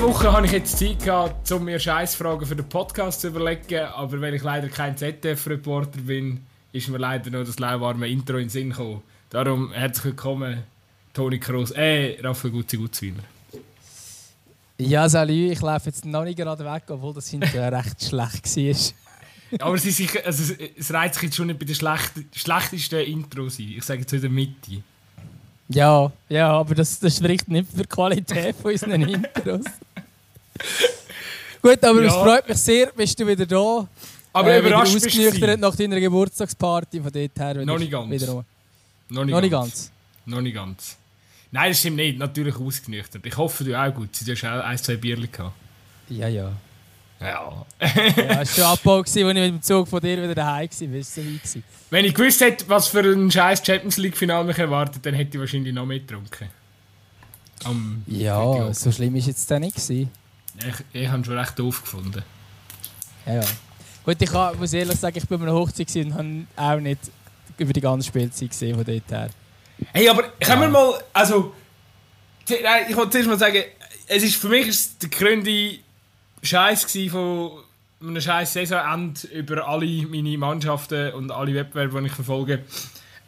Zwei Wochen habe ich jetzt Zeit gehabt, um mir Scheißfragen für den Podcast zu überlegen, aber weil ich leider kein ZDF-Reporter bin, ist mir leider nur das lauwarme Intro in den Sinn gekommen. Darum herzlich willkommen, Toni Kroos, äh, Raphael Gutzi Gutzwiner. Ja, salut, ich laufe jetzt noch nicht gerade weg, obwohl das hinterher recht schlecht war. Aber sie sich, also, es reizt sich jetzt schon nicht bei den schlecht, schlechtesten Intros ein. Ich sage jetzt in der Mitte. Ja, ja, aber das, das spricht nicht für die Qualität von unseren Intros. Gut, aber ja. es freut mich sehr, bist du wieder da. Aber äh, überrascht bist du nach deiner Geburtstagsparty von dort her. Noch nicht ganz. Wieder noch nicht, noch nicht ganz. ganz. Noch nicht ganz. Nein, das stimmt nicht. Natürlich ausgenüchtert. Ich hoffe, du auch gut. Du hast auch ein, zwei Bierchen gehabt. Ja, ja. Ja. ja, es war schon Abbau, als ich mit dem Zug von dir wieder daheim war. Du Wenn ich gewusst hätte, was für ein scheiß Champions League-Final mich erwartet, dann hätte ich wahrscheinlich noch mehr getrunken. Am ja, so schlimm war es jetzt dann nicht. Ich, ich habe schon recht doof gefunden. Ja, ja. Gut, ich kann, muss ehrlich sagen, ich bin bei einer Hochzeit und habe auch nicht über die ganze Spielzeit gesehen von dort her. Hey, aber können ja. wir mal, also, ich wollte zuerst mal sagen, es ist für mich ist der gründe Scheiß von einem scheiß Saisonende über alle meine Mannschaften und alle Wettbewerbe, die ich verfolge.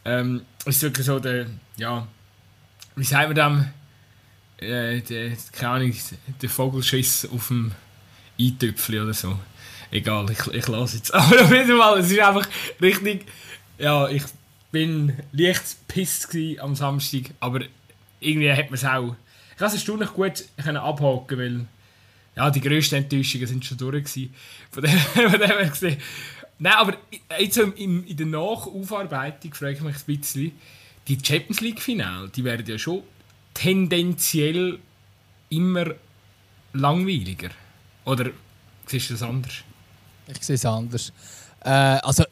Ähm, es ist wirklich so der, ja, wie sagt man dem, äh, der, keine Ahnung, der Vogelschiss auf dem Eintöpfchen oder so. Egal, ich, ich lasse jetzt. Aber auf jeden Fall, es ist einfach richtig, ja, ich bin leicht pisst am Samstag, aber irgendwie hat man es auch, ich habe es erstaunlich gut abhaken, weil ja, die grössten Enttäuschungen sind schon durch gewesen. Von dem, von dem her gesehen. Nein, aber jetzt in, in der Nachaufarbeitung frage ich mich ein bisschen, die Champions League Finale, die werden ja schon tendenziell immer langweiliger. Oder siehst du das anders? Ich sehe es anders. Äh, also,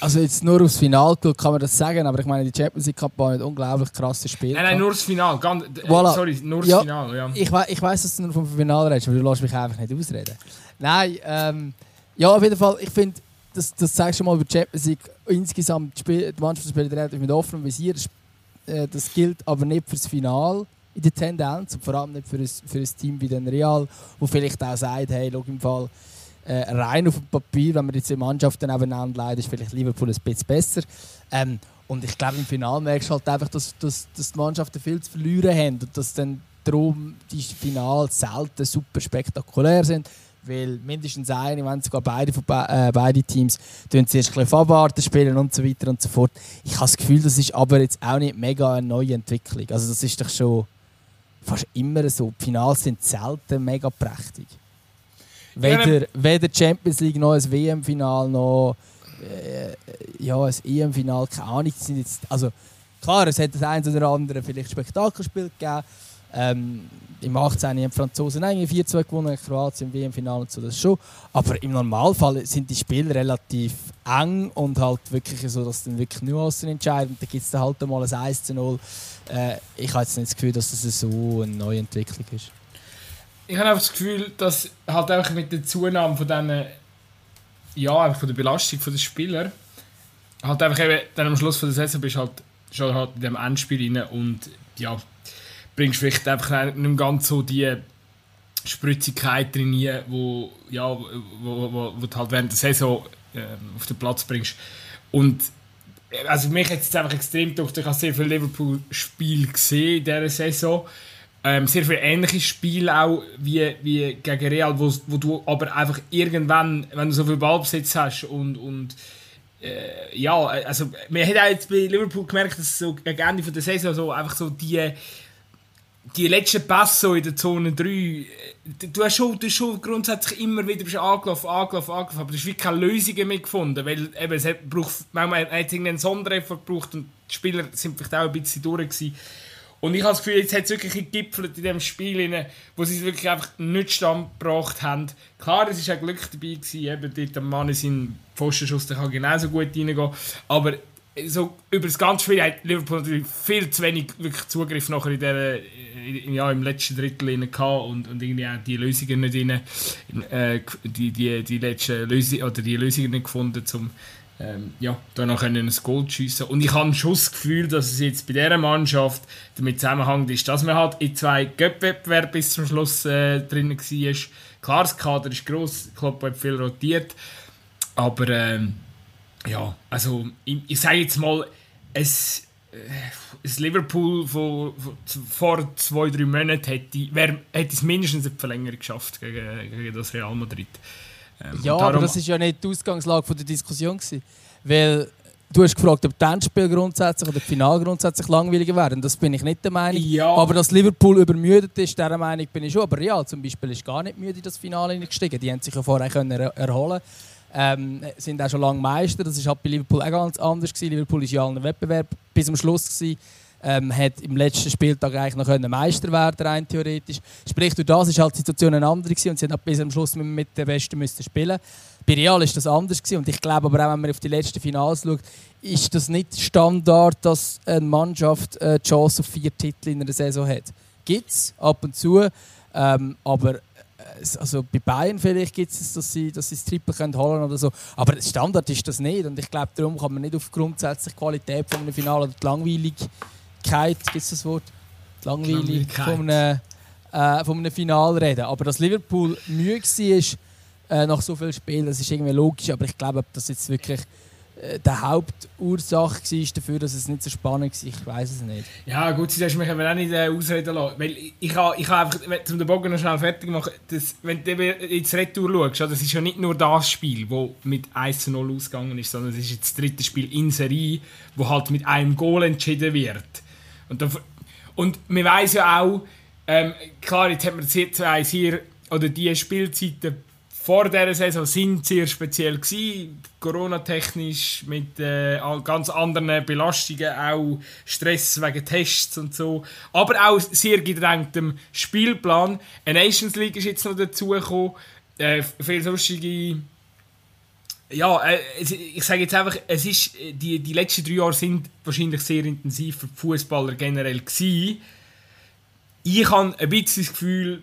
also jetzt nur aufs Final kann man das sagen, aber ich meine, die Champions League-Kampagne hat unglaublich krasse Spiele. Nein, nein, nur das Final. Ganz, äh, voilà. Sorry, nur das ja, Final, ja. Ich, we ich weiss, dass du nur vom Final redest, aber du lässt mich einfach nicht ausreden. Nein, ähm, ja, auf jeden Fall, ich finde, das, das zeigst du mal über die Champions League. Insgesamt, die, Spiel, die Mannschaft spielt relativ mit offenem Visier. Das, äh, das gilt aber nicht fürs Final in der Tendenz und vor allem nicht für ein, für ein Team wie den Real, wo vielleicht auch sagt, hey, schau im Fall äh, rein auf dem Papier, wenn man jetzt die Mannschaften nebeneinander leidet, ist vielleicht Liverpool ein bisschen besser. Ähm, und ich glaube, im Finale merkst du halt einfach, dass, dass, dass die Mannschaften viel zu verlieren haben und dass dann darum die Finale selten super spektakulär sind. Weil mindestens eine, wenn sogar beide, äh, beide Teams zuerst ein bisschen abwarten spielen und so weiter und so fort. Ich habe das Gefühl, das ist aber jetzt auch nicht mega eine neue Entwicklung. Also das ist doch schon fast immer so. Die Finals sind selten mega prächtig. Weder, weder Champions League noch ein WM-Final noch äh, ja, ein EM-Final, keine Ahnung. Sind jetzt, also, klar, es hat das ein oder andere vielleicht Spektakelspiel gegeben. Ähm, Im 18. haben die Franzosen 4-2 gewonnen, Kroatien im WM-Final und so, das schon. Aber im Normalfall sind die Spiele relativ eng und halt wirklich so, dass dann wirklich Nuancen entscheiden. Da gibt es dann halt mal ein 1 0. Äh, ich habe jetzt nicht das Gefühl, dass das so eine neue Entwicklung ist ich habe einfach das Gefühl, dass halt einfach mit der Zunahme von diesen, ja, von der Belastung der Spieler, halt einfach eben dann am Schluss von der Saison bist halt schon halt in dem Endspiel rein und ja, bringst vielleicht einfach nicht mehr ganz so die Spritzigkeit drin, wo, ja, wo, wo, wo, du halt während der Saison äh, auf den Platz bringst. Und also mich hat es einfach extrem gedacht, ich habe sehr viele Liverpool-Spiele gesehen in dieser Saison ähm, sehr viele ähnliche Spiele auch wie, wie gegen Real, wo, wo du aber einfach irgendwann, wenn du so viel Ballbesitz hast und, und äh, ja, also man hat auch jetzt bei Liverpool gemerkt, dass so gegen Ende der Saison so einfach so die die letzten Pässe so in der Zone 3, äh, du hast schon, du hast schon grundsätzlich immer wieder bist angelaufen, angelaufen, angelaufen, aber du hast wirklich keine Lösungen mehr gefunden, weil eben, es hat, braucht, manchmal hat es einen Sondereffort gebraucht und die Spieler sind vielleicht auch ein bisschen durch gewesen. Und ich habe das Gefühl, jetzt hat es wirklich gegipfelt in diesem Spiel, wo sie es wirklich einfach nicht standgebracht haben. Klar, es war ein Glück dabei, gewesen, eben dort der Mann in seinen Pfostenschuss, der kann genauso gut reingehen. Aber so über das ganze Spiel hat Liverpool natürlich viel zu wenig wirklich Zugriff nachher in der, ja, im letzten Drittel und, und irgendwie auch die Lösungen nicht rein, äh, die, die, die letzten Lösung, oder die Lösungen nicht gefunden, um ähm, ja, da noch ein Goal schiessen Und ich habe schon das Gefühl, dass es jetzt bei dieser Mannschaft damit zusammenhängt ist, dass man halt in zwei Göpp-Wettbewerben bis zum Schluss äh, drin war. Klar, das Kader ist gross, Klopp hat viel rotiert, aber ähm, ja, also ich, ich sage jetzt mal, es, äh, das Liverpool von, vor zwei, drei Monaten hätte, wär, hätte es mindestens eine Verlängerung geschafft gegen, gegen das Real Madrid. Ähm, ja, aber das ist ja nicht die Ausgangslage von der Diskussion gewesen, weil Du hast gefragt, ob die Endspiel grundsätzlich oder das Final grundsätzlich langweiliger wären. Das bin ich nicht der Meinung. Ja. Aber dass Liverpool übermüdet ist, dieser Meinung bin ich schon. Aber Real zum Beispiel ist gar nicht müde in das Finale gestiegen. Die haben sich ja vorher können erholen ähm, sind auch schon lange Meister. Das war halt bei Liverpool auch ganz anders. Gewesen. Liverpool war ja allen Wettbewerb bis zum Schluss. Gewesen. Ähm, hat im letzten Spieltag eigentlich noch können Meister werden rein theoretisch. Sprich, durch das ist halt die Situation eine andere gewesen und sie haben bis zum Schluss mit den Besten müssen spielen. Bei Real ist das anders gewesen. und ich glaube aber auch, wenn man auf die letzten Finals schaut, ist das nicht Standard, dass eine Mannschaft äh, die Chance auf vier Titel in einer Saison hat. Gibt es ab und zu, ähm, aber äh, also bei Bayern vielleicht gibt es, dass sie, dass sie das Triple können holen oder so. Aber Standard ist das nicht. Und ich glaube, darum kann man nicht auf grundsätzlich Qualität von einem Finale oder die Langweiligkeit, gibt es das Wort? Die Langweiligkeit von einem, äh, von einem Finale reden. Aber dass Liverpool müde war, äh, nach so vielen Spielen. Das ist irgendwie logisch, aber ich glaube, ob das jetzt wirklich äh, die Hauptursache war dafür, dass es nicht so spannend war, ich weiß es nicht. Ja gut, sie mich aber auch nicht äh, ausreden lassen, weil ich habe ich ha einfach, um den Bogen noch schnell fertig machen, das, wenn du ins Retour schaust, das ist ja nicht nur das Spiel, das mit 1 zu 0 ausgegangen ist, sondern es ist jetzt das dritte Spiel in Serie, wo halt mit einem Goal entschieden wird. Und, da, und man weiß ja auch, ähm, klar, jetzt hat man jetzt hier, oder die Spielzeiten vor dieser Saison sind sehr speziell Corona-technisch mit äh, ganz anderen Belastungen, auch Stress wegen Tests und so, aber auch sehr gedrängtem Spielplan. Eine Nations League ist jetzt noch dazugekommen, äh, viele sonstige ja, äh, ich sage jetzt einfach, es ist, die, die letzten drei Jahre sind wahrscheinlich sehr intensiv für die Fußballer generell gewesen. Ich habe ein bisschen das Gefühl,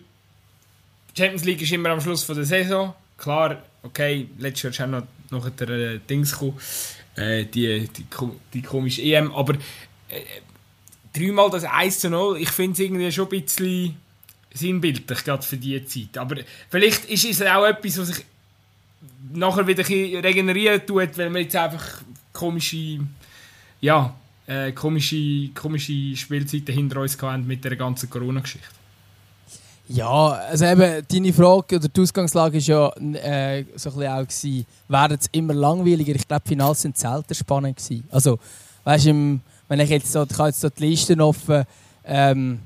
Champions League ist immer am Schluss von der Saison. Klar, okay, letztes Jahr ist auch noch, noch der äh, Dings gekommen, äh, die, die, die komische EM, aber äh, dreimal das 1 zu 0, ich finde es irgendwie schon ein bisschen sinnbildlich, gerade für diese Zeit. Aber vielleicht ist es auch etwas, was sich nachher wieder regenerieren tut, weil wir jetzt einfach komische, ja, äh, komische, komische Spielzeiten hinter uns hatten mit der ganzen Corona-Geschichte. Ja, also eben, deine Frage oder die Ausgangslage war ja äh, so ein auch, gewesen, werden es immer langweiliger? Ich glaube, Finals sind selten spannend gewesen. Also, weißt du, wenn ich jetzt so, ich habe jetzt so die Listen offen, ähm,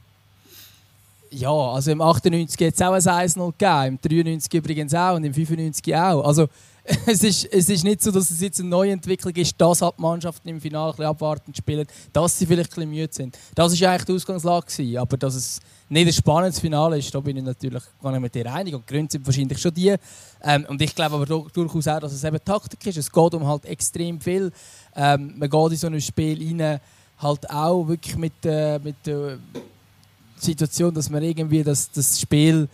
ja, also im 98 hat es auch ein 1-0 gegeben, im 93 übrigens auch und im 95 auch. Also, es ist, es ist nicht so, dass es jetzt eine neue Entwicklung ist, dass halt die Mannschaften im Finale ein bisschen abwartend spielen, dass sie vielleicht ein bisschen müde sind. Das war eigentlich die Ausgangslage. Gewesen. Aber dass es nicht ein spannendes Finale ist, da bin ich natürlich gar nicht mit dir einig. Und die Gründe sind wahrscheinlich schon die. Ähm, und ich glaube aber durchaus auch, dass es eben Taktik ist. Es geht um halt extrem viel. Ähm, man geht in so ein Spiel rein, halt auch wirklich mit, äh, mit der Situation, dass man irgendwie das, das Spiel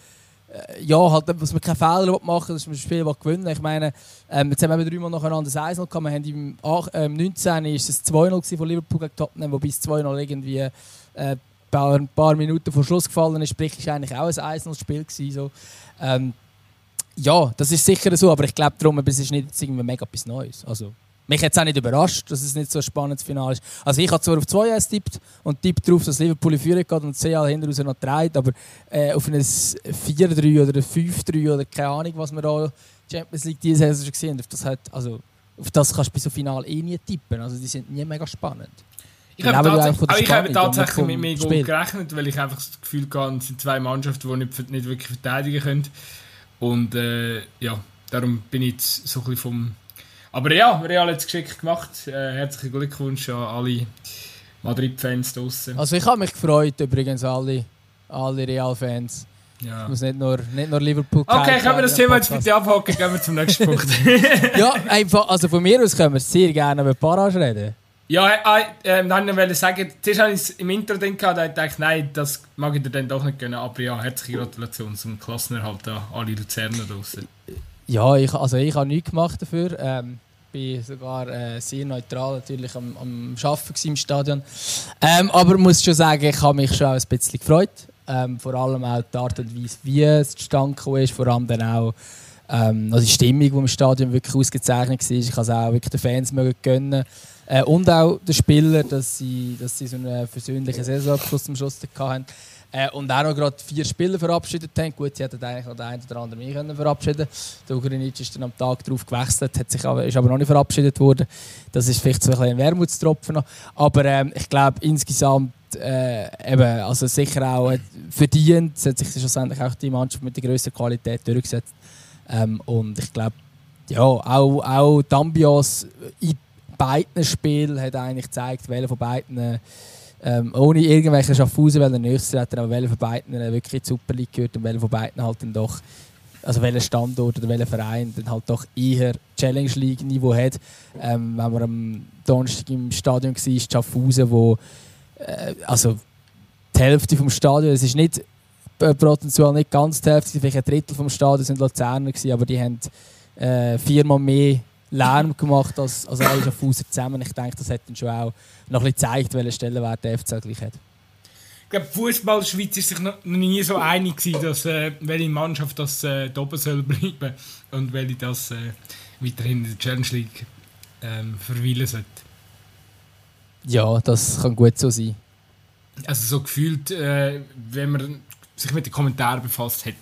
äh, ja, halt, dass man keine Fehler machen dass man das Spiel gewinnen Ich meine, ähm, jetzt haben wir dreimal nacheinander das 1 gehabt. Wir haben im, ähm, 19. ist es 2-0 von Liverpool gegen Tottenham, wobei es 2-0 irgendwie äh, ein paar, Minuten vor Schluss gefallen ist. Sprich, war eigentlich auch ein 1-0-Spiel. So. Ähm, ja, das ist sicher so, aber ich glaube darum, es ist nicht irgendwie mega etwas Neues. Also, mich hat es auch nicht überrascht, dass es nicht so ein spannendes Finale ist. Also ich habe zwar auf 2-1 tippt und tippt darauf, dass Liverpool in Führung geht und hinten raus noch dreht, aber äh, auf ein 4-3 oder ein 5-3 oder keine Ahnung, was wir da Champions League diese Saison schon gesehen auf das, hat, also, auf das kannst du bei so Final eh nie tippen. Also die sind nie mega spannend. Ich habe, tats ich habe tatsächlich mit mir gut gerechnet, weil ich einfach das Gefühl hatte, es sind zwei Mannschaften, die nicht, nicht wirklich verteidigen können. Und äh, ja, darum bin ich jetzt so ein bisschen vom aber ja, Real hat es geschickt gemacht. Äh, herzlichen Glückwunsch an alle Madrid-Fans draußen. Also ich habe mich gefreut, übrigens alle, alle Real-Fans. Ja. Ich muss nicht nur, nicht nur Liverpool Okay, können wir das Thema jetzt bitte abhaken, gehen wir zum nächsten Punkt. ja, einfach, also von mir aus können wir sehr gerne über Parage reden. Ja, äh, äh, dann wollte ich sagen, zuerst habe ich es im Intro gedacht, da ich nein, das mag ich dir dann doch nicht gönnen, aber ja, herzliche Gratulation zum Klassenerhalt an alle Luzerner draußen. Ja, ich, also ich habe nichts gemacht dafür. Ähm, bin sogar äh, sehr neutral natürlich am, am Arbeiten im Stadion. Ähm, aber ich muss schon sagen, ich habe mich schon auch ein bisschen gefreut. Ähm, vor allem auch die Art und Weise, wie es zustande ist. Vor allem dann auch ähm, also die Stimmung, die im Stadion wirklich ausgezeichnet war. Ich kann es auch wirklich den Fans mögen gönnen. Äh, und auch den Spielern, dass sie, dass sie so einen versöhnlichen Saisonabschluss zum Schluss hatten. Äh, und auch noch gerade vier Spieler verabschiedet haben. Gut, sie hätten eigentlich noch den einen oder anderen mehr verabschieden Der Ugrinic ist dann am Tag darauf gewechselt, hat sich aber, ist aber noch nicht verabschiedet worden. Das ist vielleicht so ein, ein Wermutstropfen noch. Aber ähm, ich glaube, insgesamt äh, eben, also sicher auch verdient, hat sich schlussendlich auch die Mannschaft mit der grössten Qualität durchgesetzt. Ähm, und ich glaube, ja, auch, auch die Ambiance in beiden Spielen hat eigentlich gezeigt, welche von beiden ähm, ohne irgendwelche Schaffhausen, weil der nächste hat, aber welcher von beiden wirklich in die Super gehört und welcher von beiden halt dann doch, also welcher Standort oder welcher Verein dann halt doch eher Challenge League Niveau hat. Ähm, wenn man am Donnerstag im Stadion war, Schaffhausen, wo äh, also die Hälfte vom Stadion, es ist nicht äh, prozentual nicht ganz die Hälfte, vielleicht ein Drittel vom Stadion sind Luzerner gewesen, aber die haben äh, viermal mehr Lärm gemacht als, als alle Schaffhauser zusammen. Ich denke, das hat dann schon auch noch ein bisschen gezeigt, welche Stellenwert der FC gleich hat. Ich glaube, Fußball Schweiz ist sich noch nie so einig gewesen, dass äh, welche Mannschaft das äh, oben soll bleiben und welche das äh, weiterhin in der Challenge League ähm, verweilen sollte. Ja, das kann gut so sein. Also so gefühlt, äh, wenn man sich mit den Kommentaren befasst hat,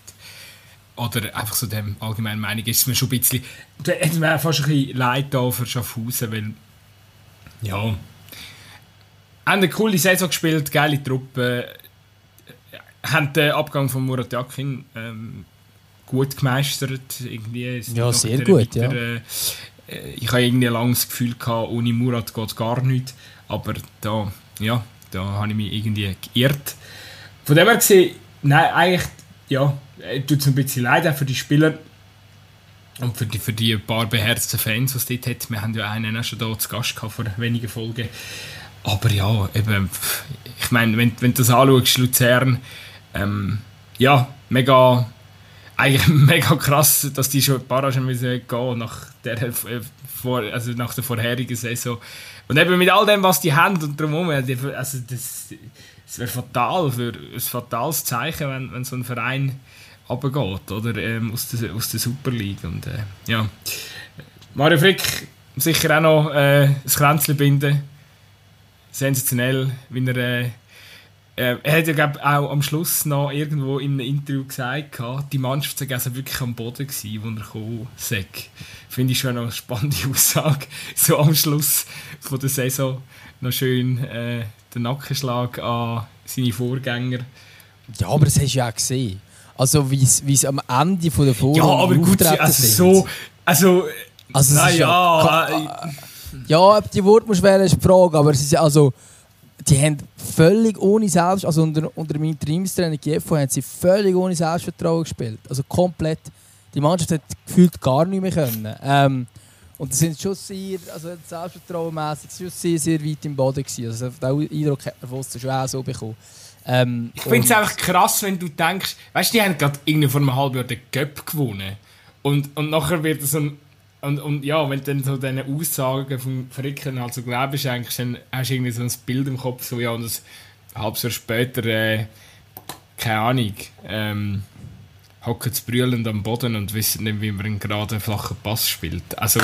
oder einfach so dem allgemeinen Meinung ist es mir schon ein bisschen, da hat mir fast ein bisschen leid da für Schaffhausen, weil, ja, haben eine coole Saison gespielt, geile Truppe, haben den Abgang von Murat Yakin ähm, gut gemeistert, irgendwie. Ja, sehr gut, wieder, ja. Äh, ich habe irgendwie ein langes Gefühl gehabt, ohne Murat geht es gar nichts, aber da, ja, da habe ich mich irgendwie geirrt. Von dem her gesehen, nein, eigentlich, ja, äh, tut es ein bisschen leid auch für die Spieler und für die, für die paar beherzten Fans, die es dort hat. Wir haben ja einen auch schon da zu Gast gehabt vor wenigen Folgen. Aber ja, eben, ich meine, wenn, wenn du das anschaust, Luzern, ähm, ja, mega, eigentlich mega krass, dass die schon paar schon müssen gehen nach der, äh, vor, also nach der vorherigen Saison. Und eben mit all dem, was die haben und drumherum, also das, das wäre fatal, für, ein fatales Zeichen, wenn, wenn so ein Verein runtergeht, oder, ähm, aus, der, aus der Super League. Und, äh, ja. Mario Frick sicher auch noch äh, ein Kränzchen binden. Sensationell, wie er... Äh, äh, er hat ja glaub, auch am Schluss noch irgendwo in einem Interview gesagt, die Mannschaft sei also wirklich am Boden gewesen, wo er gekommen sei. Finde ich schon eine spannende Aussage. So am Schluss von der Saison noch schön äh, den Nackenschlag an seine Vorgänger. Ja, aber das hast du ja auch gesehen. Also wie es am Ende von der Vorrunde Ja, aber gut, also sind. so... Also... also naja... Ja, äh, ja, ob die Wort musst wählen, ist die Frage, aber es ist also... Die haben völlig ohne Selbst... Also unter, unter dem Interimstrainer Gieffo haben sie völlig ohne Selbstvertrauen gespielt. Also komplett... Die Mannschaft hat gefühlt gar nicht mehr können. Ähm, und das sind schon sehr, also selbstvertrauenmässig schon sehr, sehr weit im Boden gewesen. Also den Eindruck hat man von schon auch so bekommen. Ähm, ich finde es einfach krass, wenn du denkst, weißt du, die haben gerade irgendwie vor einem halben Jahr den Cup gewonnen. Und, und nachher wird so ein. Und, und ja, wenn du dann so diese Aussagen vom Fricken halt so glaubst, eigentlich, dann hast du irgendwie so ein Bild im Kopf, so ja, und das halbes Jahr später, äh, keine Ahnung, ähm, hocken brüllend am Boden und wissen nicht, wie man einen geraden, flachen Pass spielt. Also,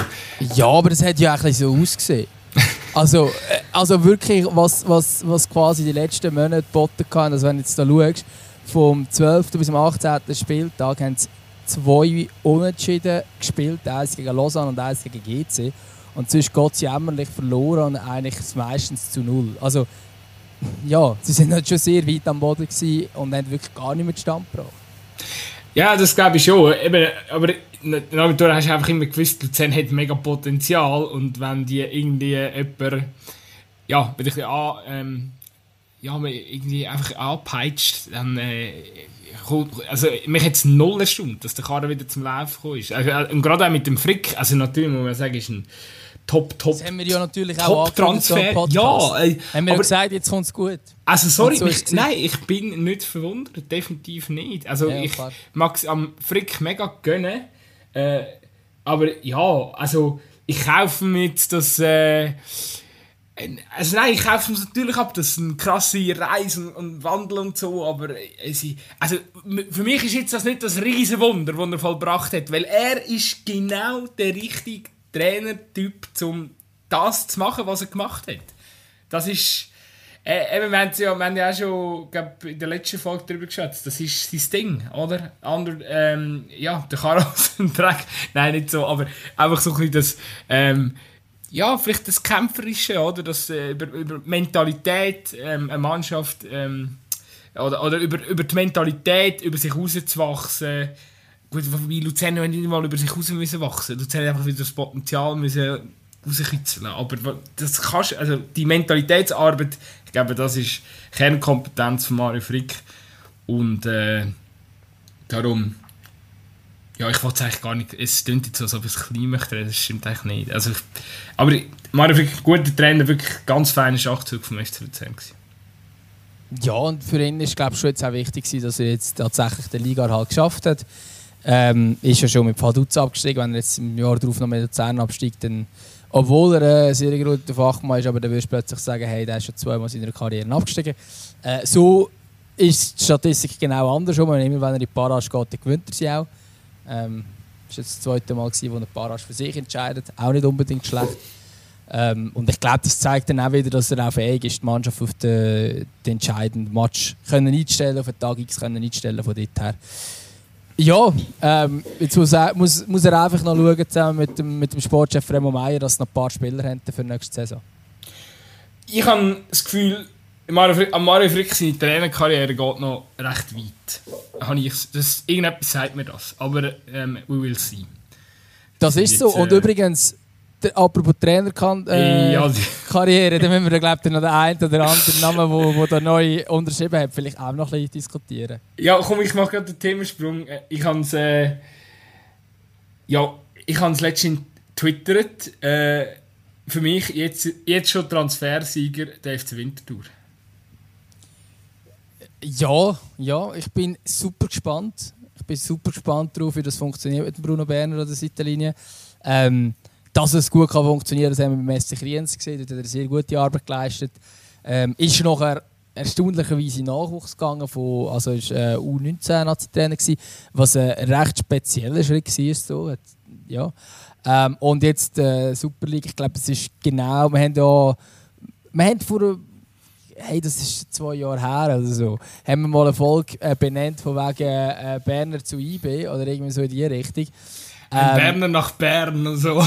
ja, aber das hat ja auch so ausgesehen. also, äh, also wirklich, was, was, was quasi die letzten Monate geboten kann, also wenn du jetzt da schaust, vom 12. bis zum 18. Spieltag haben sie zwei Unentschieden gespielt, eins gegen Lausanne und eins gegen GC. Und sonst geht sie jämmerlich verloren und eigentlich meistens zu null. Also, ja, sie sind halt schon sehr weit am Boden und haben wirklich gar nicht mehr Stand gebracht. Ja, das glaube ich schon. Eben, aber du hast einfach immer gewusst, Luzern hat mega Potenzial und wenn die irgendwie jemand, ja, wenn ich ähm, ja, irgendwie einfach anpeitscht, dann äh, also mich hat es null erstaunt, dass der Kader wieder zum Laufen gekommen. Also, äh, und gerade auch mit dem Frick, also natürlich muss man sagen, ist ein top, top. Das haben wir ja natürlich auch Transfer. Ja, äh, haben wir ja gesagt, jetzt kommt es gut. Also sorry, so mich, nein, ich bin nicht verwundert, definitiv nicht. Also ja, ich mag es am Frick mega gönnen, äh, aber ja, also ich kaufe mir jetzt das. Äh, also nein, ich kaufe es natürlich ab, das ist eine krasse Reise und, und Wandel und so, aber es, also für mich ist jetzt das nicht das riesen Wunder, das er vollbracht hat, weil er ist genau der richtige Trainertyp, um das zu machen, was er gemacht hat. Das ist äh, wir, haben ja, wir haben ja auch schon glaub, in der letzten Folge darüber geschätzt. Das ist sein Ding, oder? Ander, ähm, ja, der Karos Dreck. Nein, nicht so, aber einfach so ein bisschen das, ähm, ja, vielleicht das Kämpferische, oder? Das, äh, über, über Mentalität, ähm, eine Mannschaft, ähm, oder, oder über, über die Mentalität, über sich rauszuwachsen. Gut, wie Luzern nicht mal über sich raus müssen wachsen. Luzern einfach wieder das Potenzial müssen rauskitzeln. Aber das kannst, also die Mentalitätsarbeit, ich glaube, das ist Kernkompetenz von Mario Frick. Und äh, darum, ja, ich wollte es eigentlich gar nicht, es klingt jetzt so, als ob ich es klein möchte, das stimmt eigentlich nicht. Also, aber Mario Frick, guter Trainer, wirklich ganz feiner Schachzug vom FC Luzern Ja, und für ihn ist ich schon jetzt auch wichtig, dass er jetzt tatsächlich den Liga halt geschafft hat. Ähm, ist ja schon mit Vaduz abgestiegen, wenn er jetzt im Jahr darauf noch mit Luzern absteigt, dann obwohl er ein sehr guter Fachmann ist, aber dann wirst du plötzlich sagen, hey, der ist schon zweimal in seiner Karriere abgestiegen. Äh, so ist die Statistik genau andersrum. Immer wenn er in die Parage geht, dann gewinnt er sie auch. Ähm, das war jetzt das zweite Mal, gewesen, wo er Parage für sich entscheidet. Auch nicht unbedingt schlecht. Ähm, und ich glaube, das zeigt dann auch wieder, dass er auch fähig ist, die Mannschaft auf den, den entscheidenden Match können einstellen, auf den Tag X können einstellen von dort her. Ja, ähm, jetzt muss er, muss, muss er einfach noch schauen, zusammen mit dem, mit dem Sportchef Remo Meier, dass noch ein paar Spieler haben für die nächste Saison. Ich habe das Gefühl, an Mario Frick seine Trainerkarriere geht noch recht weit. Habe ich, das, irgendetwas sagt mir das, aber ähm, we will see. Das ist so. Und äh, übrigens, apropos Trainerkarriere, äh, ja. Karriere, dann müssen wir glaub, noch den einen oder anderen Namen, wo, wo da neu unterschrieben hat, vielleicht auch noch ein bisschen diskutieren. Ja, komm, ich mache gerade den Themensprung. Äh, ich habe es äh, ja, ich habe es letztens twittert. Äh, für mich jetzt, jetzt schon Transfersieger der FC Winterthur. Ja, ja, ich bin super gespannt. Ich bin super gespannt darauf, wie das funktioniert mit Bruno Berner an der Seitenlinie. Ähm, dass es gut kann funktionieren kann, das haben wir beim SC Kriens gesehen. Dort hat er sehr gute Arbeit geleistet. Ähm, ist nachher erstaunlicherweise Nachwuchs gegangen, von, also ist äh, U19-Nazi-Trainer was ein recht spezieller Schritt war. So. Ja. Ähm, und jetzt äh, Super League, ich glaube, es ist genau, wir haben ja, wir haben vor, hey, das ist zwei Jahre her oder so, haben wir mal eine Folge äh, benannt von wegen äh, Berner zu IB oder irgendwie so in die Richtung. Ähm, Berner nach Bern und so.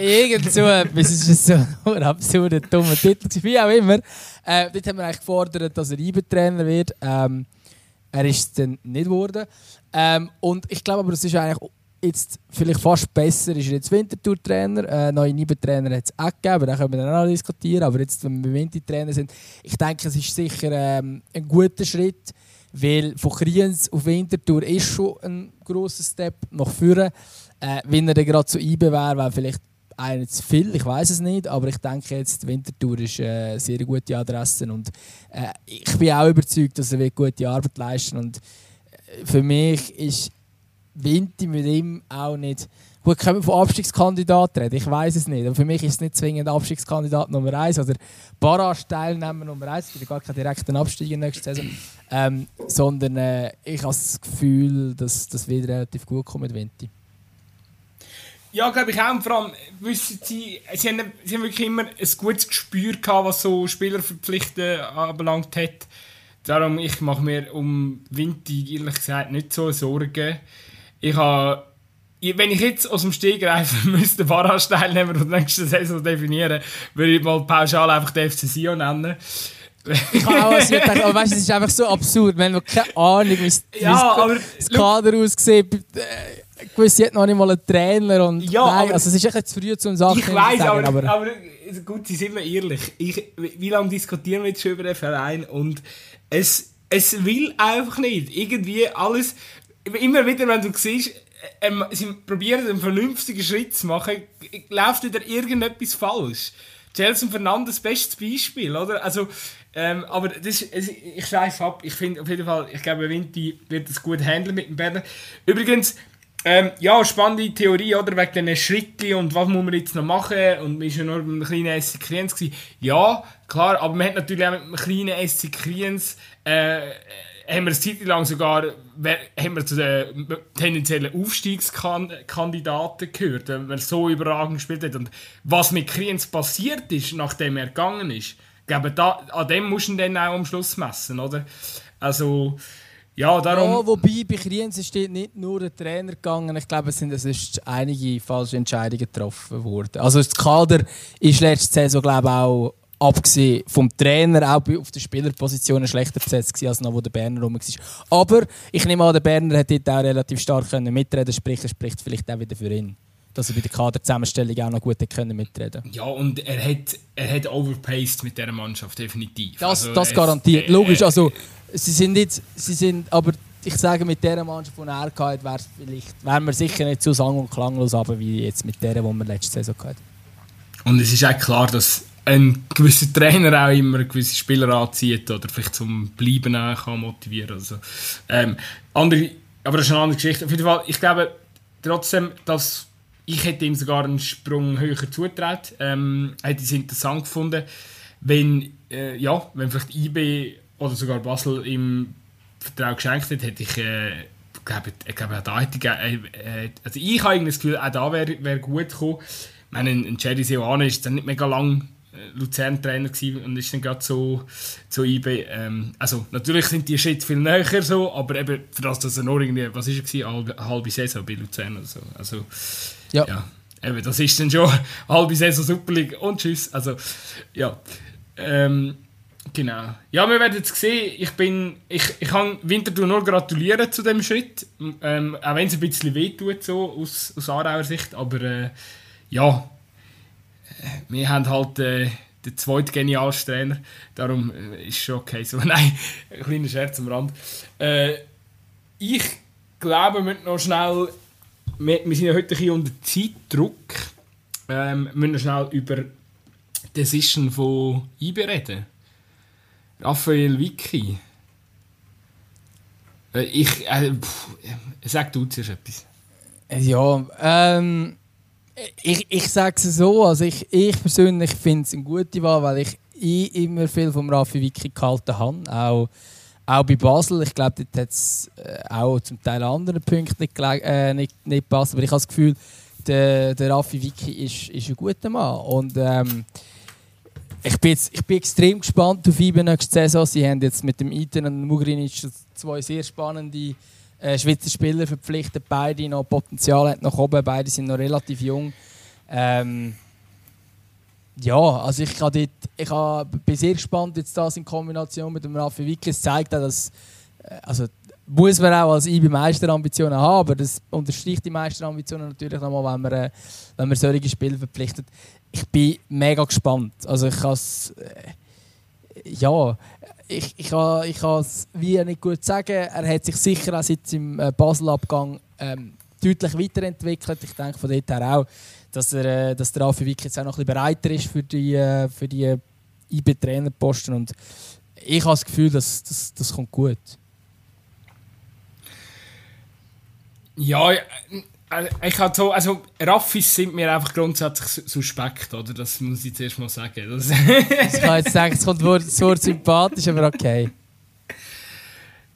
Irgend so etwas. ist so ein absurder, dummer Titel. Wie auch immer. Äh, dort haben wir eigentlich gefordert, dass er IBE-Trainer wird. Ähm, er ist es dann nicht geworden. Ähm, und ich glaube aber, es ist eigentlich jetzt vielleicht fast besser, ist er jetzt Wintertour-Trainer. Äh, neue IBE-Trainer hat es auch gegeben, da können wir dann auch noch diskutieren. Aber jetzt, wenn wir Wintertrainer sind, ich denke, es ist sicher ähm, ein guter Schritt weil von Kriens auf Winterthur ist schon ein grosser Step nach vorne. Äh, wenn er dann gerade zu IBE wäre, wäre vielleicht einer zu viel, ich weiß es nicht, aber ich denke jetzt, Winterthur ist äh, eine sehr gute Adresse und äh, ich bin auch überzeugt, dass er gute Arbeit leisten und äh, für mich ist Winter mit ihm auch nicht Gut, können wir von Abstiegskandidaten reden? Ich weiß es nicht. Aber für mich ist es nicht zwingend Abstiegskandidat Nummer 1 oder Barrage-Teilnehmer Nummer 1. Es gibt gar keinen direkten Abstieg in der nächsten Saison. Ähm, sondern äh, ich habe das Gefühl, dass das wieder relativ gut kommt mit Vinti. Ja, glaube ich auch. Vor allem, wissen Sie, sie haben, sie haben wirklich immer ein gutes Gespür gehabt, was so Spielerverpflichten anbelangt hat. Darum, ich mache mir um Vinti ehrlich gesagt nicht so Sorgen. Ich habe wenn ich jetzt aus dem Stegreif müsste Barrage-Teilnehmer und nächste Saison definieren, würde ich mal pauschal einfach den FC Sion nennen. ich habe auch also gedacht, aber weißt, es ist einfach so absurd. Wir haben keine Ahnung, wie ja, das Kader aussieht. Äh, gewiss, hat noch nicht mal einen Trainer und ja, nein, also es ist echt zu früh zum Sachen Ich weiß, aber, aber, aber gut, sind wir ehrlich. Ich, wie lange diskutieren wir jetzt schon über den Verein und es, es will einfach nicht. Irgendwie alles, immer wieder, wenn du siehst, ähm, sie probieren einen vernünftigen Schritt zu machen, läuft wieder irgendetwas falsch. Chelsea Fernandes, bestes Beispiel, oder? Also, ähm, aber das, ich schreibe ab, ich finde auf jeden Fall, ich glaube, Vinti wird das gut handeln mit dem Berner. Übrigens, ähm, ja, spannende Theorie, oder? Wegen diesen Schritten und was muss man jetzt noch machen? Und wir waren ja nur mit einem kleinen SC Kriens. Ja, klar, aber man hat natürlich auch mit einem kleinen SC Kriens äh, haben wir eine Zeit lang sogar haben wir zu den tendenziellen Aufstiegskandidaten gehört, weil er so überragend gespielt hat. Und was mit Kriens passiert ist, nachdem er gegangen ist, glaube, da, an dem muss man dann auch am Schluss messen, oder? Also, ja, darum... Ja, wobei bei Kriens ist nicht nur der Trainer gegangen, ich glaube, es sind es einige falsche Entscheidungen getroffen worden. Also das Kader ist letzte Saison, glaube ich, auch abgesehen vom Trainer auch auf der Spielerposition schlechter besetzt als noch, wo der Berner rum war. Aber ich nehme an, der Berner hat dort auch relativ stark können mitreden sprich, er spricht vielleicht auch wieder für ihn. Dass er bei der Kaderzusammenstellung auch noch gut können mitreden Ja, und er hat, er hat overpaced mit dieser Mannschaft, definitiv. Das, also, das garantiert. Äh, Logisch, also sie sind jetzt, sie sind, aber ich sage, mit dieser Mannschaft, die er hatte, wäre vielleicht, wären wir sicher nicht so sang- und klanglos aber wie jetzt mit der, die wir letzte Saison hatten. Und es ist auch klar, dass ein gewisser Trainer auch immer gewisse Spieler anzieht oder vielleicht zum Bleiben auch kann motivieren also, ähm, andere, aber das ist eine andere Geschichte. Auf jeden Fall, ich glaube trotzdem, dass ich hätte ihm sogar einen Sprung höher zutraut. Ähm, hätte es interessant gefunden, wenn, äh, ja, wenn vielleicht IB oder sogar Basel ihm Vertrauen geschenkt hätte, hätte ich äh, glaube, ich glaube, auch da hätte äh, äh, also ich habe das Gefühl, auch da wäre wär gut gekommen. Ich meine, ein Jerry Seoane ist dann nicht mega lang Luzern-Trainer und ist dann gerade so, so IB. Ähm, also natürlich sind die Schritte viel näher so, aber eben für das, dass er noch irgendwie, was ist er eine halbe Saison bei Luzern oder so. Also, ja. ja. Eben, das ist dann schon halbe Saison Super League und tschüss. Also, ja. Ähm, genau. Ja, wir werden jetzt sehen. Ich bin, ich, ich kann Winterthur nur gratulieren zu dem Schritt, ähm, auch wenn es ein bisschen wehtut so aus, aus Aarauer Sicht, aber äh, ja, wir haben halt äh, den zweiten genialsten Trainer, darum äh, ist es schon okay. So, nein, ein kleiner Scherz am Rand. Äh, ich glaube, wir müssen noch schnell, wir, wir sind ja heute ein unter Zeitdruck, ähm, wir müssen noch schnell über die Decision von IB reden. Raphael Vicky. Äh, ich, äh, pff, sag du zuerst etwas. Ja, ähm, ich, ich sage es so, also ich, ich persönlich finde es eine gute Wahl, weil ich, immer viel vom Raffi Wiki gehalten habe. Auch, auch bei Basel. Ich glaube, dort hat es äh, auch zum Teil andere Punkte nicht, äh, nicht, nicht gepasst. Aber ich habe das Gefühl, der, der Raffi Wiki ist, ist ein guter Mann. Und ähm, ich, bin jetzt, ich bin extrem gespannt auf ihn nächste Saison. Sie haben jetzt mit dem Iten und Mugrinic zwei sehr spannende äh, Schweizer Spieler verpflichtet, beide noch Potenzial haben nach oben, beide sind noch relativ jung. Ähm, ja, also ich, dort, ich bin sehr gespannt, jetzt das in Kombination mit dem Raffi Wicke. Es zeigt auch, dass äh, also muss man auch als IB Meisterambitionen haben, aber das unterstreicht die Meisterambitionen natürlich nochmal, wenn man, äh, wenn man solche Spieler verpflichtet. Ich bin mega gespannt. Also ich kann äh, ja, ich, ich kann ich es wie nicht gut sagen. Er hat sich sicher auch seit seinem äh, Basel-Abgang ähm, deutlich weiterentwickelt. Ich denke von dort her auch, dass, er, äh, dass der Rafi Wick jetzt auch noch ein bisschen bereiter ist für die, äh, für die IB-Trainerposten. Und ich habe das Gefühl, dass das, das kommt gut. Ja, also, ich habe so, also Raffis sind mir einfach grundsätzlich suspekt, oder? Das muss ich zuerst mal sagen. Das ich kann jetzt sagen, es kommt das Wort sympathisch, aber okay.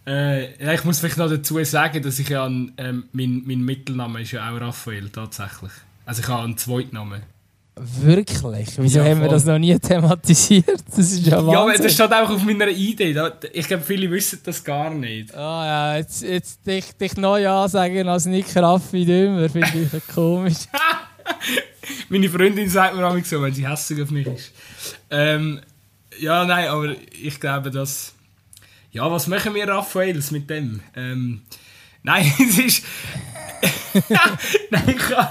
Äh, ich muss vielleicht noch dazu sagen, dass ich ja ähm, mein, mein Mittelname ist ja auch Raphael tatsächlich. Also ich habe einen zweiten Namen. Wirklich? Wieso ja, haben wir das noch nie thematisiert? Das ist ja Wahnsinn. Ja, aber das steht auch auf meiner Idee. Ich glaube, viele wissen das gar nicht. Ah ja, jetzt, jetzt dich, dich neu ansagen als Nick Raffi Dümmer, finde ich komisch. Meine Freundin sagt mir auch so, wenn sie hässlich auf mich ist. Ähm, ja, nein, aber ich glaube, dass... Ja, was machen wir Raffaels mit dem? Ähm, nein, es ist... nein, ich kann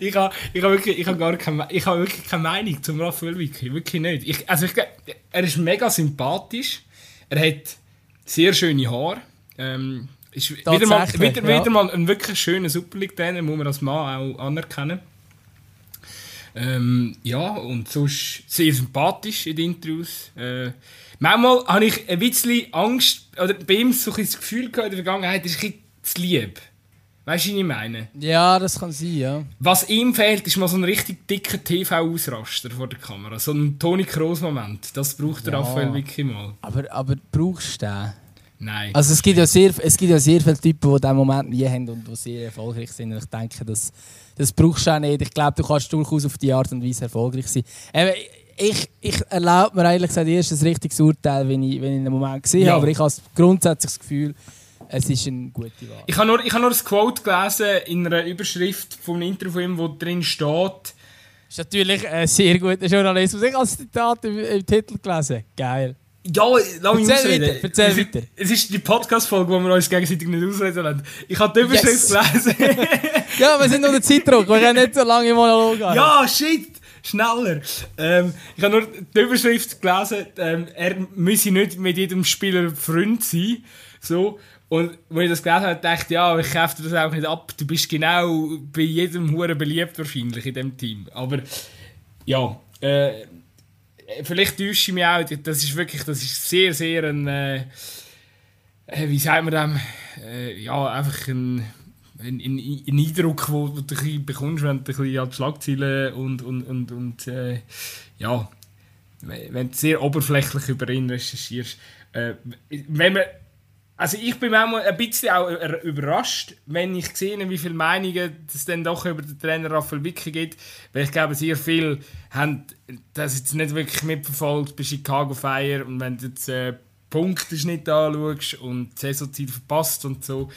ich habe ich hab wirklich, ich hab gar keine, ich hab wirklich keine Meinung zum Raphael Vicky. Wirklich nicht. Ich, also ich, er ist mega sympathisch. Er hat sehr schöne Haare. Ähm, ist wieder mal, wieder, ja. wieder mal ein wirklich schöner Super League-Trainer, muss man als Mann auch anerkennen. Ähm, ja, und sonst sehr sympathisch in den Interviews. Äh, manchmal habe ich ein bisschen Angst, oder bei ihm so ein das Gefühl gehabt, in der Vergangenheit ist ein bisschen zu lieb. Weißt du, was ich meine? Ja, das kann sein, ja. Was ihm fehlt, ist mal so ein richtig dicker TV-Ausraster vor der Kamera. So ein Toni Kroos-Moment. Das braucht der Ja. Raphael wirklich mal. Aber, aber brauchst du den? Nein. Also es gibt ja sehr, es gibt ja sehr viele Typen, die diesen Moment nie haben und die sehr erfolgreich sind. Und ich denke, das, das brauchst du auch nicht. Ich glaube, du kannst durchaus auf die Art und Weise erfolgreich sein. Eben, ich, ich erlaube mir eigentlich gesagt erst ein richtiges Urteil, wenn ich, wenn ich einen Moment gesehen Ja. habe. Aber ich habe grundsätzlich das Gefühl, es ist eine gute Wahl. Ich habe nur, ich habe nur ein Quote gelesen in einer Überschrift von einem Interview von ihm, wo drin steht, ist natürlich ein sehr guter Journalismus. Ich habe das Zitat im, im Titel gelesen. Geil. Ja, lass mich Erzähl weiter, erzähl es, weiter. Es ist die Podcast-Folge, wo wir uns gegenseitig nicht ausreden lassen. Ich habe die Überschrift Yes. gelesen. Ja, wir sind unter Zeitdruck. Wir können nicht so lange im Monolog haben. ja, shit! Schneller! Ähm, ich habe nur die Überschrift gelesen, ähm, er müsse nicht mit jedem Spieler Freund sein. So. Und als ich das gelesen habe, dachte ich, ja, ich dir das auch nicht ab. Du bist genau bei jedem Huren beliebt wahrscheinlich in diesem Team. Aber ja, äh, vielleicht täusche ich mich auch. Das ist wirklich, das ist sehr, sehr ein, äh, äh, wie sagt man dem, äh, ja, einfach ein, ein, ein, ein Eindruck, wo du bekommst, wenn du ein bisschen an die Schlagzeilen und, und, und, und äh, ja, wenn du sehr oberflächlich über ihn recherchierst. Äh, wenn man, also ich bin manchmal ein bisschen auch er- überrascht, wenn ich sehe, wie viele Meinungen es dann doch über den Trainer Raphael Wicke gibt, weil ich glaube, sehr viele haben das jetzt nicht wirklich mitverfolgt. Bei Chicago Fire und wenn du jetzt äh, Punkteschnitt anschaust und die Saisonzeit verpasst und so,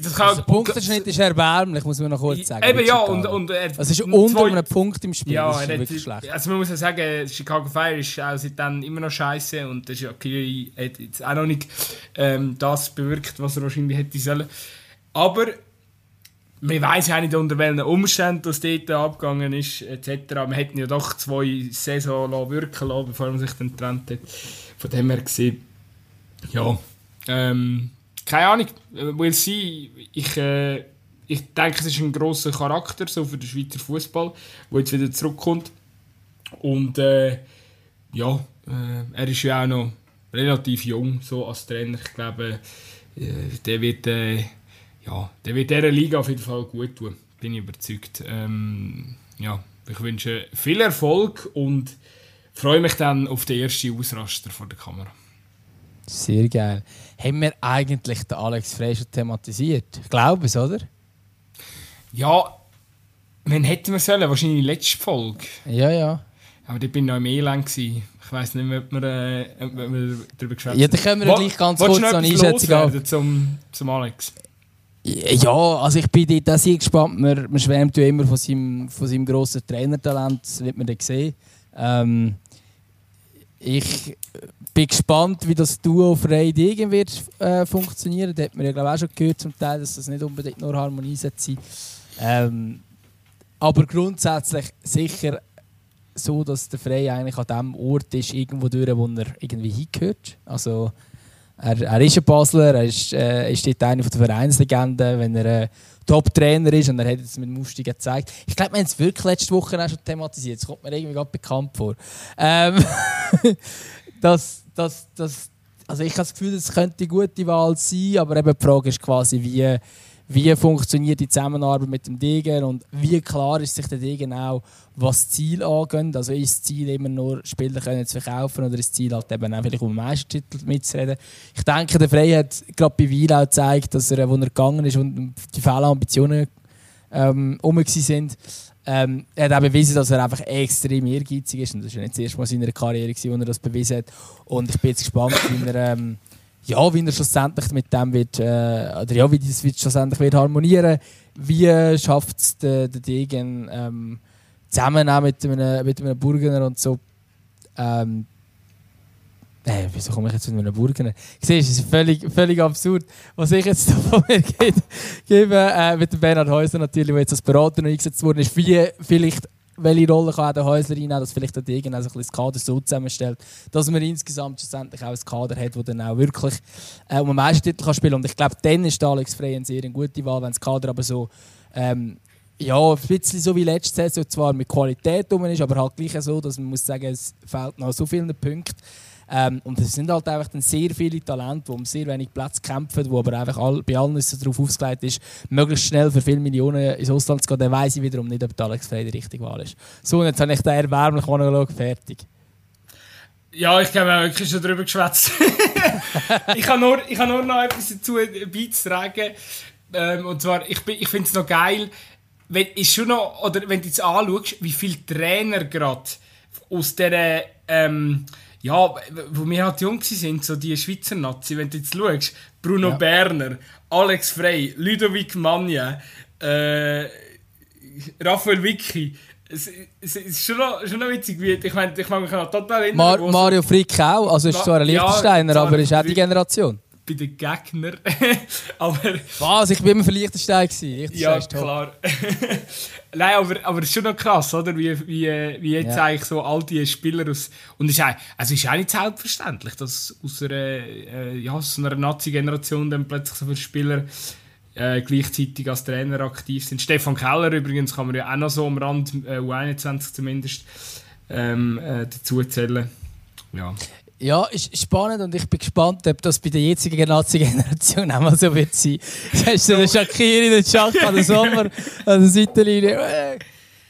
das kann Also, der Punkteschnitt ist erbärmlich, muss man noch kurz sagen. Eben ja, und, und er, es ist ein unter zwei- einem Punkt im Spiel. ja, das ist er wirklich hat, schlecht. also man muss ja sagen, Chicago Fire ist auch seitdem immer noch scheiße und das ist ja Kiri hat jetzt auch noch nicht ähm, das bewirkt, was er wahrscheinlich hätte sollen. Aber man weiß ja auch nicht, unter welchen Umständen das dort abgegangen ist, etc. Man hätten ja doch zwei Saison wirken lassen, bevor man sich dann getrennt hat. Von dem her gesehen, ja, ähm, keine Ahnung, we'll see. Ich, äh, ich denke, es ist ein grosser Charakter so für den Schweizer Fußball, der jetzt wieder zurückkommt. Und äh, ja, äh, er ist ja auch noch relativ jung so als Trainer. Ich glaube, äh, der wird, äh, ja, der wird dieser Liga auf jeden Fall gut tun. Bin ich überzeugt. Ähm, ja, ich wünsche viel Erfolg und freue mich dann auf den ersten Ausraster vor der Kamera. Sehr geil. Haben wir eigentlich den Alex Frey schon thematisiert? Ich glaube es, oder? Ja, wann hätten wir sollen? Wahrscheinlich die letzte Folge. Ja, ja. Aber ich bin noch im Elend. gewesen. Ich weiss nicht mehr, ob wir, äh, ob wir darüber geschwätzt Ja, dann können wir Wo- gleich ganz kurz noch eine Einschätzung haben. zum, zum Alex. Ja, also ich bin dort sehr gespannt. Man, man schwärmt ja immer von seinem, von seinem grossen Trainertalent, das wird man dann sehen. Ähm, ich bin gespannt, wie das Duo Frey Degen wird äh, funktionieren. Da hat man ja glaube auch schon gehört zum Teil, dass das nicht unbedingt nur Harmonie sein ähm, Aber grundsätzlich sicher so, dass der Frey eigentlich an dem Ort ist, irgendwo durch, wo er irgendwie hingehört. Also er, er ist ein Basler, er ist, äh, ist dort eine der Vereinslegenden, wenn er äh, Top-Trainer ist und er hat es mit Musti gezeigt. Ich glaube, wir haben es wirklich letzte Woche auch schon thematisiert. Das kommt mir irgendwie gerade bekannt vor. Ähm, das, das, das, also ich habe das Gefühl, es könnte eine gute Wahl sein, aber eben die Frage ist quasi, wie, wie funktioniert die Zusammenarbeit mit dem Degen und wie klar ist sich der Degen auch, was das Ziel angeht. Also ist das Ziel immer nur Spieler können zu verkaufen oder ist das Ziel halt eben auch vielleicht um den Meistertitel mitzureden. Ich denke, der Frey hat gerade bei Weil auch gezeigt, dass er, wo er gegangen ist und die Fehlambitionen ähm, um sind. Ähm, er hat auch bewiesen, dass er einfach extrem ehrgeizig ist. Und das war nicht das erste Mal in seiner Karriere, wo er das bewiesen hat. Und ich bin jetzt gespannt, wie er, ähm, ja, wie er schlussendlich mit dem wird, äh, oder ja, wie das wird schlussendlich wird harmonieren. Wie schafft es der, der Degen ähm, zusammen auch mit einem, mit einem Burgener und so. Ähm, äh, wieso komme ich jetzt mit einem Burgener? Siehst es ist völlig, völlig absurd, was ich jetzt von mir gebe. äh, mit dem Bernhard Häusler natürlich, der jetzt als Berater noch eingesetzt wurde, ist wie vielleicht welche Rolle kann auch der Häusler reinnehmen, dass vielleicht der Degen also das Kader so zusammenstellt, dass man insgesamt schlussendlich auch ein Kader hat, das dann auch wirklich äh, um einen Meistertitel kann spielen kann. Und ich glaube, dann ist Alex Frey eine sehr gute Wahl, wenn das Kader aber so ähm, ja, ein bisschen so wie letzte Saison zwar mit Qualität rum ist, aber halt gleich so, dass man muss sagen, es fehlt noch so viele Punkte. Ähm, und es sind halt einfach dann sehr viele Talente, die um sehr wenig Platz kämpfen, wo aber einfach all, bei allen so darauf ausgelegt ist, möglichst schnell für viele Millionen ins Ausland zu gehen. Dann weiss ich wiederum nicht, ob Alex Frey die richtige Wahl ist. So, und jetzt habe ich den erbärmlich Monolog fertig. Ja, ich habe wirklich schon darüber geschwätzt. ich habe nur, ich hab nur noch etwas dazu beizutragen. Ähm, und zwar, ich, ich finde es noch geil, wenn, ist schon noch, oder wenn du jetzt anschaust, wie viele Trainer gerade aus der, ähm, ja, wo wir halt jung sind, so die Schweizer Nazi, wenn du jetzt schaust, Bruno ja. Berner, Alex Frey, Ludovic Magna, äh, Raphael Vicky, es, es, ist schon noch, schon noch witzig, wie, ich meine, ich mag mich noch total erinnern. Mar Mario Frick auch, also ist zwar ein Liechtensteiner, ja, aber ist auch die Generation. Bei den Gegnern. aber... Was, ich war immer für Liechtenstein. ja, klar. Nein, aber, aber es ist schon noch krass, oder? Wie, wie, wie jetzt ja. eigentlich so all die Spieler aus... Und es ist, also es ist auch nicht selbstverständlich, dass aus einer, äh, ja, aus einer Nazi-Generation dann plötzlich so viele Spieler äh, gleichzeitig als Trainer aktiv sind. Stefan Keller übrigens kann man ja auch noch so am Rand, äh, U21 zumindest, ähm, äh, dazu zählen. Ja. Ja, ist spannend und ich bin gespannt, ob das bei der jetzigen Nazi-Generation auch mal so wird sein. Hast du den Shakiri, den Schach an der Sommer, an der Seitenlinie? Äh,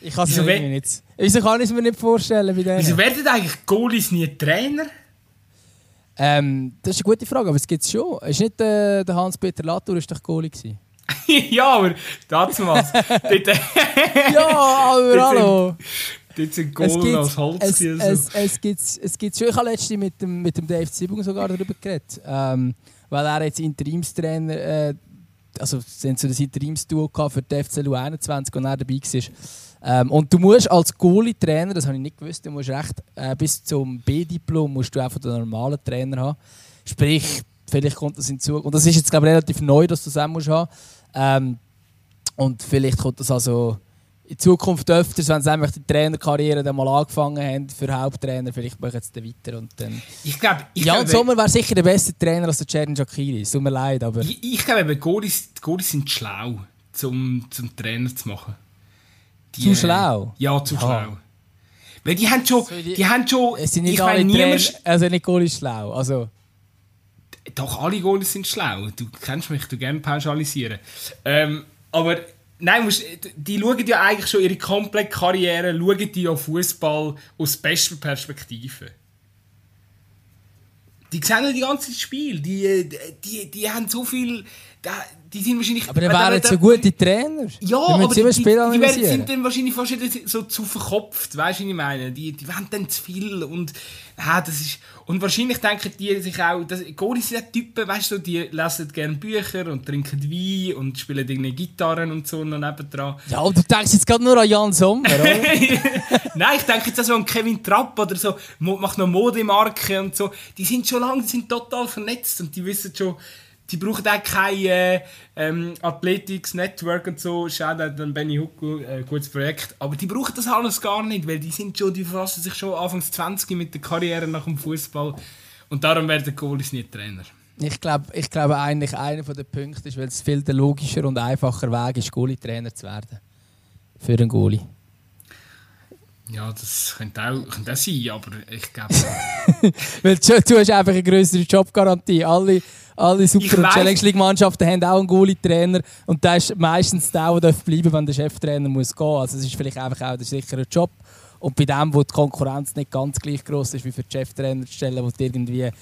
ich kann es mir nicht. Wieso kann ich es mir nicht vorstellen bei denen? Wieso werden eigentlich Goalies nie Trainer? Ähm, das ist eine gute Frage, aber es gibt es schon. Ist nicht äh, der Hans-Peter Latour ist doch Goalie gewesen? ja, aber dazu was. ja, aber hallo. Dort sind Goal aus Holz. Es, es, es, es, gibt es schon. Ich habe letztens mit dem, mit dem Dave Zibung sogar darüber geredet. Ähm, weil er jetzt Interimstrainer, äh, also sind so das Interimsduo für die FCLU 21 und er dabei war. Ähm, und du musst als Goalie-Trainer, das habe ich nicht gewusst, du musst recht, äh, bis zum B-Diplom musst du einfach den normalen Trainer haben. Sprich, vielleicht kommt das hinzu. Und das ist jetzt glaube ich relativ neu, dass du das auch musst haben. Ähm, und vielleicht kommt das also in Zukunft öfters, wenn sie einfach die Trainerkarriere dann mal angefangen haben für Haupttrainer, vielleicht machen sie dann weiter und dann... Ich glaube... Jan Sommer wäre sicher der beste Trainer als der Ceren Jacquiri, es tut mir leid, aber... Ich, ich glaube, Goris, Goris sind schlau, zum, zum Trainer zu machen. Die, zu schlau? Ja, zu ja. schlau. Weil die haben schon... Die, die, haben schon es sind nicht alle Trainer, also nicht Goalies schlau, also... Doch, alle Goalies sind schlau. Du kennst mich, du gerne pauschalisieren. Ähm, aber... Nein, musst, die schauen ja eigentlich schon ihre komplette Karriere, schauen die ja Fußball aus bester Perspektive. Die sehen ja die ganze Spiel. Die, die, die haben so viel die sind wahrscheinlich... Aber dann wären jetzt so gute Trainer. Ja, aber die, die, die, werden, sind dann wahrscheinlich fast so zu verkopft, weißt du, was ich meine? Die, die wollen dann zu viel und... Ja, das ist, und wahrscheinlich denken die sich auch, dass, Goris sind Typen, weißt du, die lesen gerne Bücher und trinken Wein und spielen irgendwie Gitarren und so noch nebendran. Ja, und du denkst jetzt gerade nur an Jan Sommer, oder? Nein, ich denke jetzt auch so an Kevin Trapp oder so, macht noch Modemarke und so. Die sind schon lange, die sind total vernetzt und die wissen schon die brauchen auch kein äh, ähm, Athletics Network und so. Schaut dann Benny Huckel, äh, gutes Projekt. Aber die brauchen das alles gar nicht, weil die sind schon, die verfassen sich schon anfangs 20 mit der Karriere nach dem Fußball. Und darum werden Goalies nicht Trainer. Ich glaube, ich glaub, eigentlich einer der Punkte ist, weil es viel der logischer und einfacher Weg ist, Goalie-Trainer zu werden. Für einen Goalie. Ja, das könnte auch, könnte auch sein, aber ich glaube... weil du, du hast einfach eine größere Jobgarantie. Alle alle Super- Challenge League-Mannschaften haben auch einen Goalie-Trainer und der ist meistens der, der bleiben wenn der Cheftrainer muss gehen. Also es ist vielleicht einfach auch der sichere Job. Und bei dem, wo die Konkurrenz nicht ganz gleich groß ist wie für die Cheftrainer stellen, wo irgendwie äh,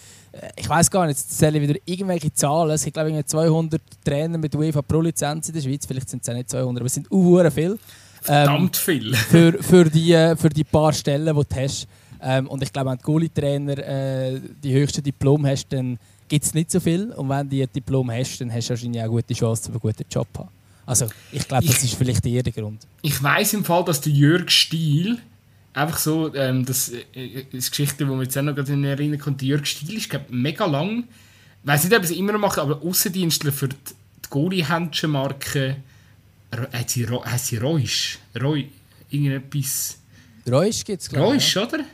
ich weiß gar nicht, jetzt zähle ich wieder irgendwelche Zahlen. Es gibt, glaube ich, 200 Trainer mit UEFA Pro-Lizenz in der Schweiz. Vielleicht sind es auch nicht 200, aber es sind uh, viel. Verdammt ähm, viel. für, für, die, äh, für die paar Stellen, die du hast. Ähm, und ich glaube, wenn du Goalie-Trainer äh, die höchste Diplom hast, dann gibt es nicht so viel. Und wenn du ein Diplom hast, dann hast du wahrscheinlich auch eine gute Chance, einen guten Job zu haben. Also, ich glaube, das ist vielleicht eher der Grund. Ich weiß im Fall, dass der Jörg Stiel einfach so, ähm, das, äh, das Geschichte, die mir jetzt auch noch in Erinnerung kommt, der Jörg Stiel ist, glaube mega lang, ich weiß nicht, ob er es immer noch macht, aber Außendienstler für die, die Goalie-Händchen-Marke, hat sie, heißt sie Reusch? Reu, irgendetwas... Reusch gibt es, glaube ich. Reusch, ja. oder?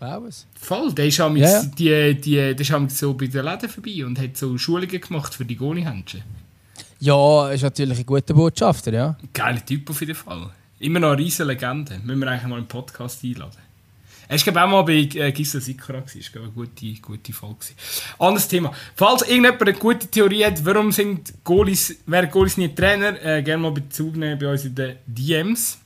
glaube es. Voll, der ist, ja. die, die, der ist so bei den Läden vorbei und hat so Schulungen gemacht für die Goni-Händchen. Ja, ist natürlich ein guter Botschafter, ja. Geiler Typ auf jeden Fall. Immer noch eine riesige Legende. Müssen wir eigentlich mal einen Podcast einladen. Er war glaube auch mal bei äh, Gisela Sikora, das war eine gute, gute Folge. Anderes Thema. Falls irgendjemand eine gute Theorie hat, warum sind Goalies, wären Goalies nicht Trainer, äh, gerne mal Bezug nehmen bei uns in den DMs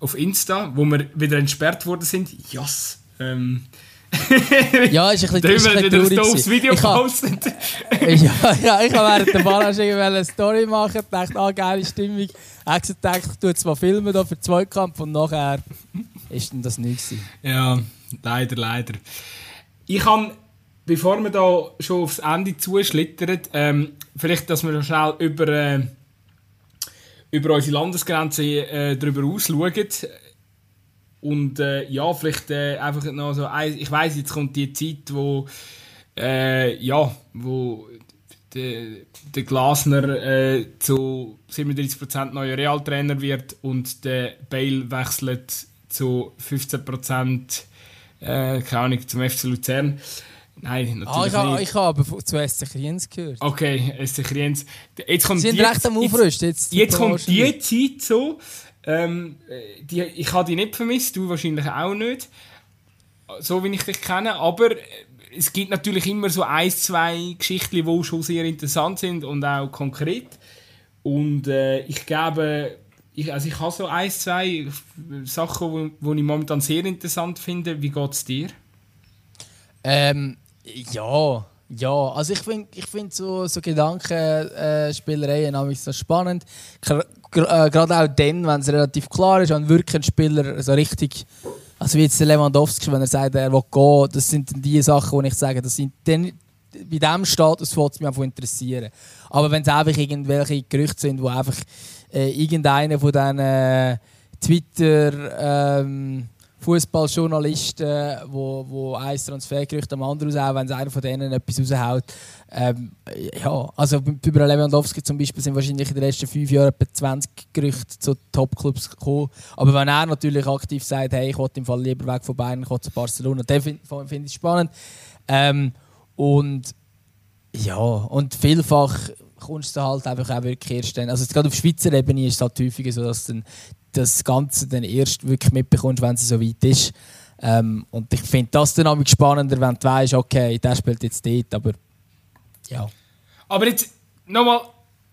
auf Insta, wo wir wieder entsperrt worden sind. Yes! Ähm, ja, ist ein bisschen, ist ein bisschen doofes Video gepostet. ja, ja, ich habe während der Ballage eine Story machen, dachte, ah, geile Stimmung. Ich habe gedacht, ich tue jetzt mal filmen für den Zweikampf und nachher ist dann das nichts. Ja, leider, leider. Ich kann, bevor wir da schon aufs Ende zuschlittern, ähm, vielleicht, dass wir schnell über, äh, über unsere Landesgrenze äh, darüber ausschauen. Und äh, ja, vielleicht äh, einfach noch so, ich weiß jetzt kommt die Zeit, wo äh, ja, wo der, der Glasner äh, zu 37% neuer Realtrainer wird und der Bale wechselt zu 15% äh, keine Ahnung, zum FC Luzern. Nein, natürlich ah, ich nicht. Ich habe aber zu SC Kriens gehört. Okay, SC Kriens. Jetzt kommt Sie sind die, recht am Aufrüsten. Jetzt, jetzt kommt die Zeit so, ähm, die, ich habe die nicht vermisst, du wahrscheinlich auch nicht. So wie ich dich kenne. Aber es gibt natürlich immer so ein, zwei Geschichten, die schon sehr interessant sind und auch konkret. Und äh, ich glaube, ich, also ich habe so ein, zwei Sachen, die ich momentan sehr interessant finde. Wie geht es dir? Ähm, ja, ja, also ich finde ich find so, so Gedankenspielereien äh, so spannend. Äh, gerade auch dann, wenn es relativ klar ist, wenn wirklich ein Spieler so richtig, also wie jetzt Lewandowski, wenn er sagt, er will gehen, das sind die Sachen, wo ich sage, das sind dann, bei diesem Status würde es mich einfach interessieren. Aber wenn es einfach irgendwelche Gerüchte sind, wo einfach äh, irgendeiner von diesen äh, Twitter ähm, Fußballjournalisten, wo, wo ein Transfergerücht am anderen auch, wenn einer von denen etwas raushaut. Ähm, ja, also über Lewandowski zum Beispiel sind wahrscheinlich in den letzten fünf Jahren etwa 20 Gerüchte zu Topclubs gekommen. Aber wenn er natürlich aktiv sagt, hey, ich will im Fall lieber weg von Bayern, ich will zu Barcelona, dann finde find ich spannend. Ähm, und ja, und vielfach kommst du halt einfach auch wirklich erst dann, also gerade auf Schweizer Ebene ist es halt häufiger so, dass dann das Ganze dann erst wirklich mitbekommst, wenn es so weit ist. Ähm, und ich finde das dann auch spannender, wenn du weißt, okay, der spielt jetzt dort, aber ja. Aber jetzt nochmal,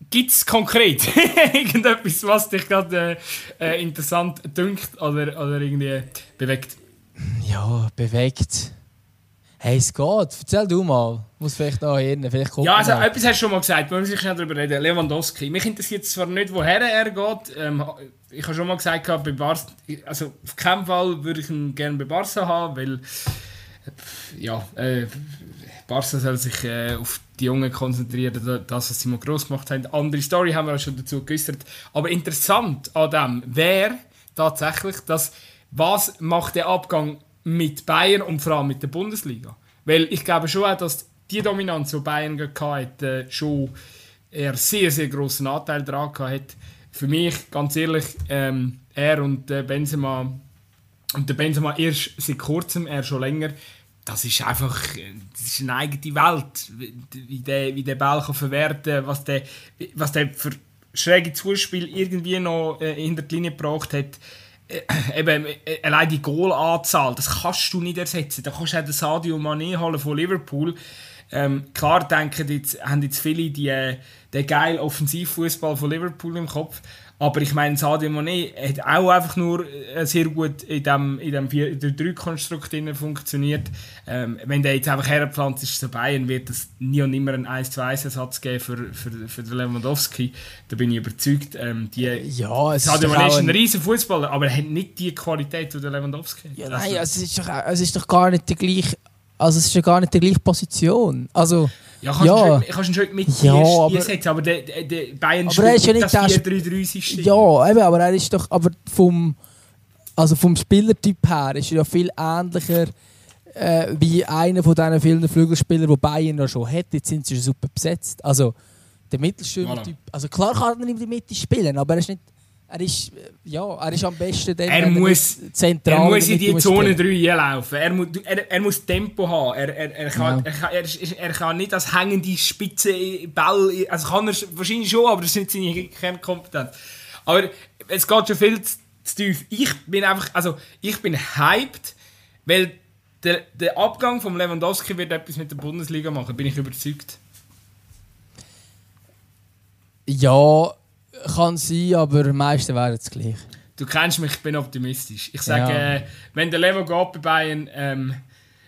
gibt es konkret irgendetwas, was dich gerade äh, äh, interessant dünkt oder, oder irgendwie bewegt? Ja, bewegt. Hey, es geht. Erzähl du mal. Muss vielleicht noch hin. Vielleicht ja, also mal. etwas hast du schon mal gesagt. Wir müssen schnell darüber reden. Lewandowski. Mich interessiert zwar nicht, woher er geht. Ähm, ich habe schon mal gesagt, bei Barca, also auf keinen Fall würde ich ihn gerne bei Barca haben, weil ja, äh, Barca soll sich äh, auf die Jungen konzentrieren, das, was sie mal gross gemacht haben. Andere Story haben wir auch schon dazu geäußert. Aber interessant an dem wäre tatsächlich, dass was macht der Abgang mit Bayern und vor allem mit der Bundesliga? Weil ich glaube schon auch, dass die Dominanz, die Bayern hatte, äh, schon einen sehr, sehr großen Anteil daran hat. Für mich, ganz ehrlich, ähm, er und äh, Benzema, und der Benzema erst seit kurzem, er schon länger, das ist einfach das ist eine eigene Welt, wie der, wie der Ball kann verwerten was der, was der für schräge Zuspiel irgendwie noch äh, hinter die Linie gebracht hat. Äh, eben, äh, allein die Goalanzahl, das kannst du nicht ersetzen. Da kannst du auch den Sadio Mané holen von Liverpool. Ähm, klar denken jetzt, haben jetzt viele die, äh, den geilen Offensivfußball von Liverpool im Kopf. Aber ich meine, Sadio Mané hat auch einfach nur äh, sehr gut in dem, in dem 4-3-Konstrukt funktioniert. Ähm, wenn der jetzt einfach herpflanzt ist zu Bayern, wird es nie und nimmer einen 1-2-1-Ersatz geben für, für, für den Lewandowski. Da bin ich überzeugt. Ähm, die, ja, es Sadio Mané ist ein, ein riesen Fußballer, aber er hat nicht die Qualität, die der Lewandowski hat. Ja, nein, also, es, ist doch, es ist doch gar nicht der gleiche also es ist ja gar nicht die gleiche Position. Also, ja, kannst ja. Du schon, mit ja, aber, einsetzen, aber der, der Bayern aber er ist ja nicht das 4-3-3-System. Ja, eben, aber er ist doch aber vom, also vom Spielertyp her ist er ja viel ähnlicher äh, wie einer von diesen vielen Flügelspielern, die Bayern ja schon hat. Jetzt sind sie schon super besetzt. Also der Mittelstürmer-Typ, also klar kann er in der Mitte spielen, aber er ist nicht er ist, ja, er ist am besten dann, er muss, zentral Er muss in die Zone 3 laufen. Er, muss, er, er muss Tempo haben. Er, er, er, kann, ja. er, kann, er, er, kann nicht als hängende Spitze Ball... Also kann er wahrscheinlich schon, aber das ist nicht seine Kernkompetenz. Aber es geht schon viel zu, zu tief. Ich bin einfach... Also, ich bin hyped, Weil der, der Abgang von Lewandowski wird etwas mit der Bundesliga machen, bin ich überzeugt. Ja, kann sein, aber die meisten wären es gleich. Du kennst mich, ich bin optimistisch. Ich sage, Ja. äh, wenn der Levo geht bei Bayern, ähm,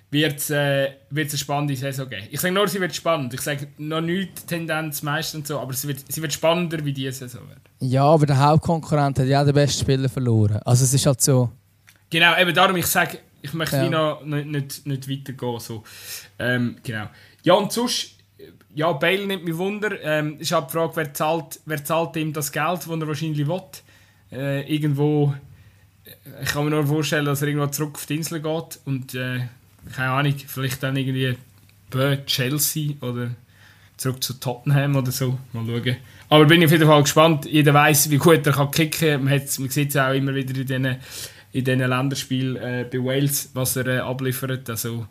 wird es äh, wird's eine spannende Saison geben. Ich sage nur, sie wird spannend. Ich sage noch nicht Tendenz meist und so, aber sie wird, sie wird spannender wie diese Saison wird. Ja, aber der Hauptkonkurrent hat ja den besten Spieler verloren. Also es ist halt so. Genau, eben darum, ich sage, ich möchte Ja. noch nicht, nicht, nicht weitergehen. So. Ähm, genau. Ja, und sonst, ja, Bale nimmt mich Wunder. Ähm, ist halt die Frage, wer zahlt, wer zahlt ihm das Geld, das er wahrscheinlich will. Äh, irgendwo, ich kann mir nur vorstellen, dass er irgendwo zurück auf die Insel geht und, äh, keine Ahnung, vielleicht dann irgendwie bei Chelsea oder zurück zu Tottenham oder so. Mal schauen. Aber bin ich auf jeden Fall gespannt. Jeder weiß, wie gut er kann kicken kann. Man, man sieht es auch immer wieder in diesen in Länderspielen äh, bei Wales, was er äh, abliefert. Also,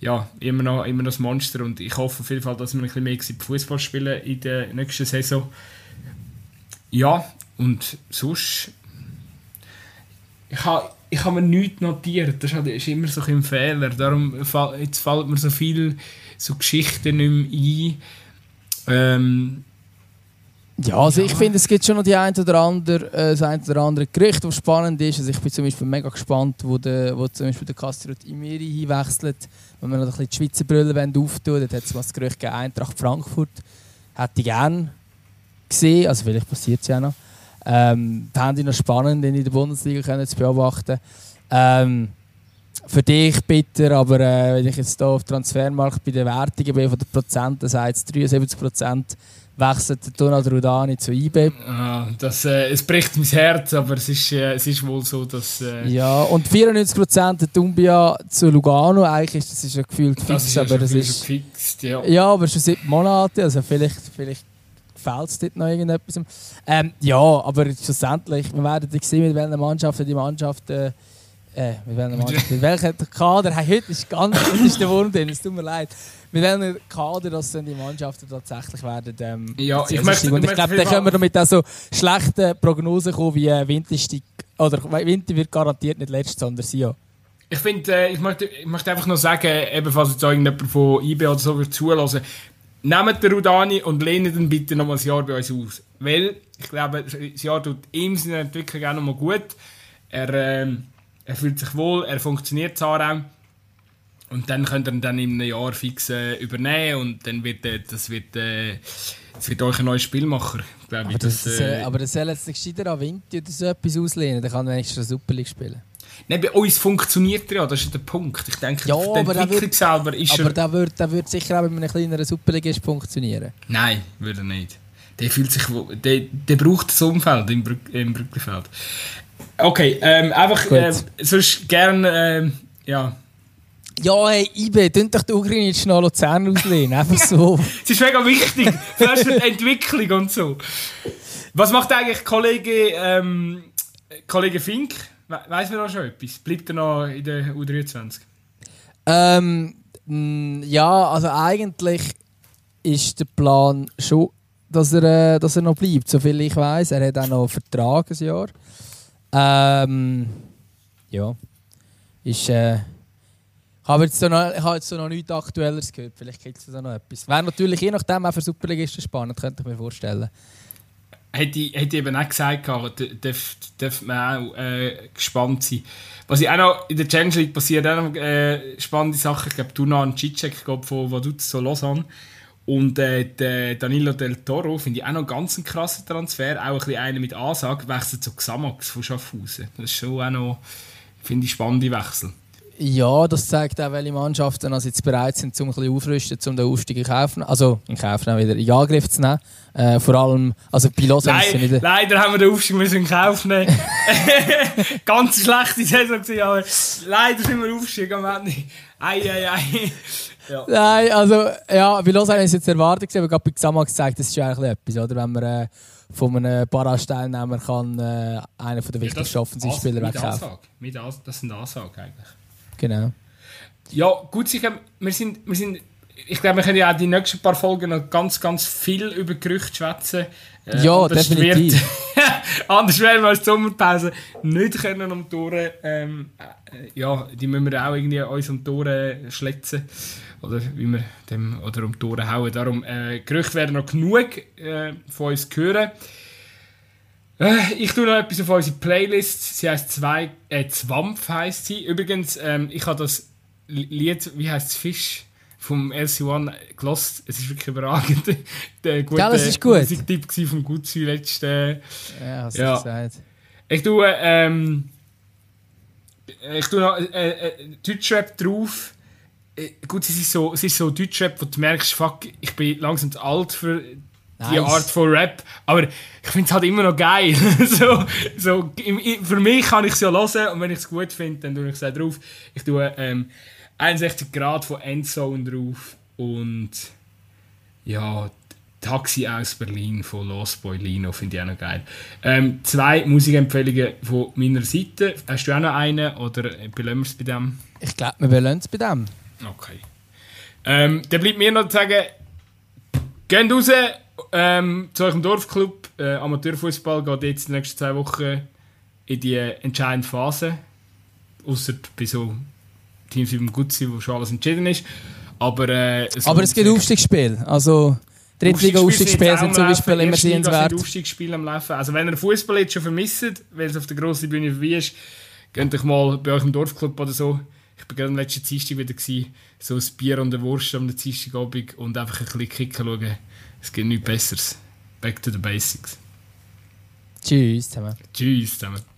ja, immer noch, immer das Monster. Und ich hoffe auf jeden Fall, dass wir ein bisschen mehr Fußball spielen in der nächsten Saison. Ja, und sonst. Ich habe ich ha mir nichts notiert. Das ist, halt- immer so ein Fehler. Darum jetzt fällt mir so viel so Geschichten nicht mehr ein. Ähm, Ja, also ich finde, es gibt schon noch die ein oder andere, äh, das ein oder andere Gericht, das spannend ist. Also ich bin zum Beispiel mega gespannt, wo, der, wo zum Beispiel der Castrot Imiri hinwechselt. Wenn wir noch ein bisschen die Schweizer Brille auftun dort hat es mal das Gerücht gegeben, Eintracht Frankfurt. Hätte ich gerne gesehen, also vielleicht passiert es ja noch. Ähm, fände ich noch spannend, in der Bundesliga können zu beobachten. Ähm, für dich bitter, aber äh, wenn ich jetzt hier auf Transfermarkt bei den Wertungen bin von den Prozenten, sagt es 73% wechselt Donald Rudani zu IB. ah, das, äh, es bricht mein Herz, aber es ist, äh, es ist wohl so, dass. Äh, Ja, und 94% der Dumbia zu Lugano. Eigentlich ist das ist ja gefühlt fix, das ist ja aber das ist... gefixt, ja. Ja, aber schon seit Monaten, also vielleicht, vielleicht fehlt es dort noch irgendetwas. Ähm, ja, aber schlussendlich, wir werden sehen, mit welchen Mannschaften die Mannschaft... Äh, äh, mit welcher Mannschaft, mit welchem Kader, hey, heute ist ganz, heute ist der Wurm drin, es tut mir leid. Mit welchem Kader das dann die Mannschaften tatsächlich werden ähm, Ja, ich möchte-. Und ich glaube, dann können wir damit auch so schlechte Prognosen kommen, wie äh, Winter steigt, oder Winter wird garantiert nicht letzt, sondern Sion. Ich finde, äh, ich, möchte, ich möchte einfach noch sagen, ebenfalls jetzt irgendjemand von IB oder so zulassen, nehmt den Rudani und lehnt ihn bitte noch mal ein Jahr bei uns aus. Weil, ich glaube, das Jahr tut ihm seine Entwicklung auch noch mal gut. Er, ähm, er fühlt sich wohl, er funktioniert zwar auch. Und dann könnt ihr ihn dann in einem Jahr fix äh, übernehmen und dann wird äh, das wird, äh, das wird euch ein neuer Spielmacher, glaube ich. Aber das, das, äh, äh, aber das soll jetzt nicht gescheiter an Winter oder so etwas auslehnen, dann kann er wenigstens eine Super League spielen. Nein, bei uns funktioniert er ja, das ist der Punkt. Ich denke, Ja, die aber Entwicklung wird- selber ist Aber er... der würde der sicher auch bei einem kleineren Superligist funktionieren. Nein, würde er nicht. Der fühlt sich... Der, der braucht das Umfeld im, Brück, im Brückenfeld. Okay, ähm, einfach... Ähm, sonst gerne... Ähm, ja... Ja, hey, IB, tun doch die Ukraine jetzt noch Luzern auslehnen. Einfach so. Es ist mega wichtig. Für die Entwicklung und so. Was macht eigentlich Kollege... Ähm, Kollege Fink? We weiss man noch schon etwas? Bleibt er noch in der U23? ähm, mh, ja, also eigentlich ist der Plan schon, dass er, äh, dass er noch bleibt, soviel ich weiß. Er hat auch noch einen Vertrag ein Jahr. Ähm, ja. Ist, äh, ich habe jetzt, so noch, ich habe jetzt so noch nichts Aktuelleres gehört. Vielleicht gibt es da noch etwas. Wäre natürlich je nachdem auch für Superligisten spannend, könnte ich mir vorstellen. hätte ich, hätte ich eben auch gesagt, darf, darf man auch äh, gespannt sein. Was ich auch noch in der Challenge League passiert, auch noch äh, spannende Sachen. Ich glaube, Tuna und Cicek von Vaduz zu Lausanne. Und äh, der Danilo Del Toro finde ich auch noch ganz einen krassen Transfer. Auch ein bisschen einer mit Ansage, wechselt zu Xamax von Schaffhausen. Das ist schon auch noch, finde ich, spannende Wechsel. Ja, das zeigt auch, welche Mannschaften also jetzt bereit sind, um ein bisschen aufrüsten, um den Aufstieg in Kauf also in Kauf nehmen, wieder in Angriff zu nehmen. Äh, vor allem, also bei Lausanne ist es ja Leid, nicht... leider haben wir den Aufstieg müssen in Kauf nehmen. Ganz schlechte Saison gewesen, aber leider sind wir aufgestiegen am Ende. Ei, ei, ei. Ja. Nein, also ja, bei Lausanne ist es jetzt erwartet, aber gerade bei Xamax zeigt das ist schon eigentlich etwas, oder? Wenn man äh, von einem Parasteilnehmer kann äh, einen von der wichtigsten Offensivspieler mit wegkaufen. Ansage. Mit Ans das sind Ansagen eigentlich. Genau. Ja, gut, sicher, wir sind, wir sind, ich glaube, wir können ja auch die nächsten paar Folgen noch ganz, ganz viel über Gerüchte schwätzen. Äh, Ja, anders definitiv. wird- anders werden wir als Sommerpause nicht können um Tore. Ähm, äh, ja, die müssen wir auch irgendwie uns um Tore schletzen. Oder wie wir dem, oder um Tore hauen. Darum, äh, Gerüchte werden noch genug äh, von uns hören. Äh, ich tue noch etwas auf unsere Playlist. Sie heißt zwei, äh, Zwampf heisst sie. Übrigens, ähm, ich habe das Lied, wie heißt es, Fisch vom LC1 gelost. Es ist wirklich überragend. Der gute Gell, es ist gut. Musiktipp gsi vom Gutzi letzten. Ja, hast Ja. du gesagt. Ich tue, ähm, ich tue noch äh, äh, Deutschrap drauf. Äh, Gut, es ist so, es ist so Deutschrap, wo du merkst, fuck, ich bin langsam zu alt für die Nice. Art von Rap, aber ich finde es halt immer noch geil. so, so, für mich kann ich es ja hören und wenn ich es gut finde, dann tue ich es auch drauf. Ich tue ähm, 61 Grad von Endzone drauf und ja, Taxi aus Berlin von Los Boy Lino finde ich auch noch geil. Ähm, zwei Musikempfehlungen von meiner Seite. Hast du auch noch eine oder belassen wir es bei dem? Ich glaube, wir belohnen es bei dem. Okay. Ähm, dann bleibt mir noch zu sagen, geht raus ähm, zu eurem Dorfclub. Äh, Amateurfußball geht jetzt in den nächsten zwei Wochen in die entscheidende Phase. Außer bei so Teams wie Gutzi, wo schon alles entschieden ist. Aber, äh, Aber es gibt Aufstiegsspiele. Also, Drittliga-Aufstiegsspiele sind zum Beispiel immer sehenswert. Aufstiegsspiele am Laufen. Also wenn ihr Fußball jetzt schon vermisst, weil es auf der grossen Bühne vorbei ist, geht euch mal bei euch im Dorfclub oder so. Ich war gerade am letzten Dienstag wieder. Gewesen, so ein Bier und eine Wurst am Dienstagabend und einfach ein bisschen kicken schauen. Es gibt nichts Besseres. Back to the basics. Tschüss zusammen. Tschüss zusammen.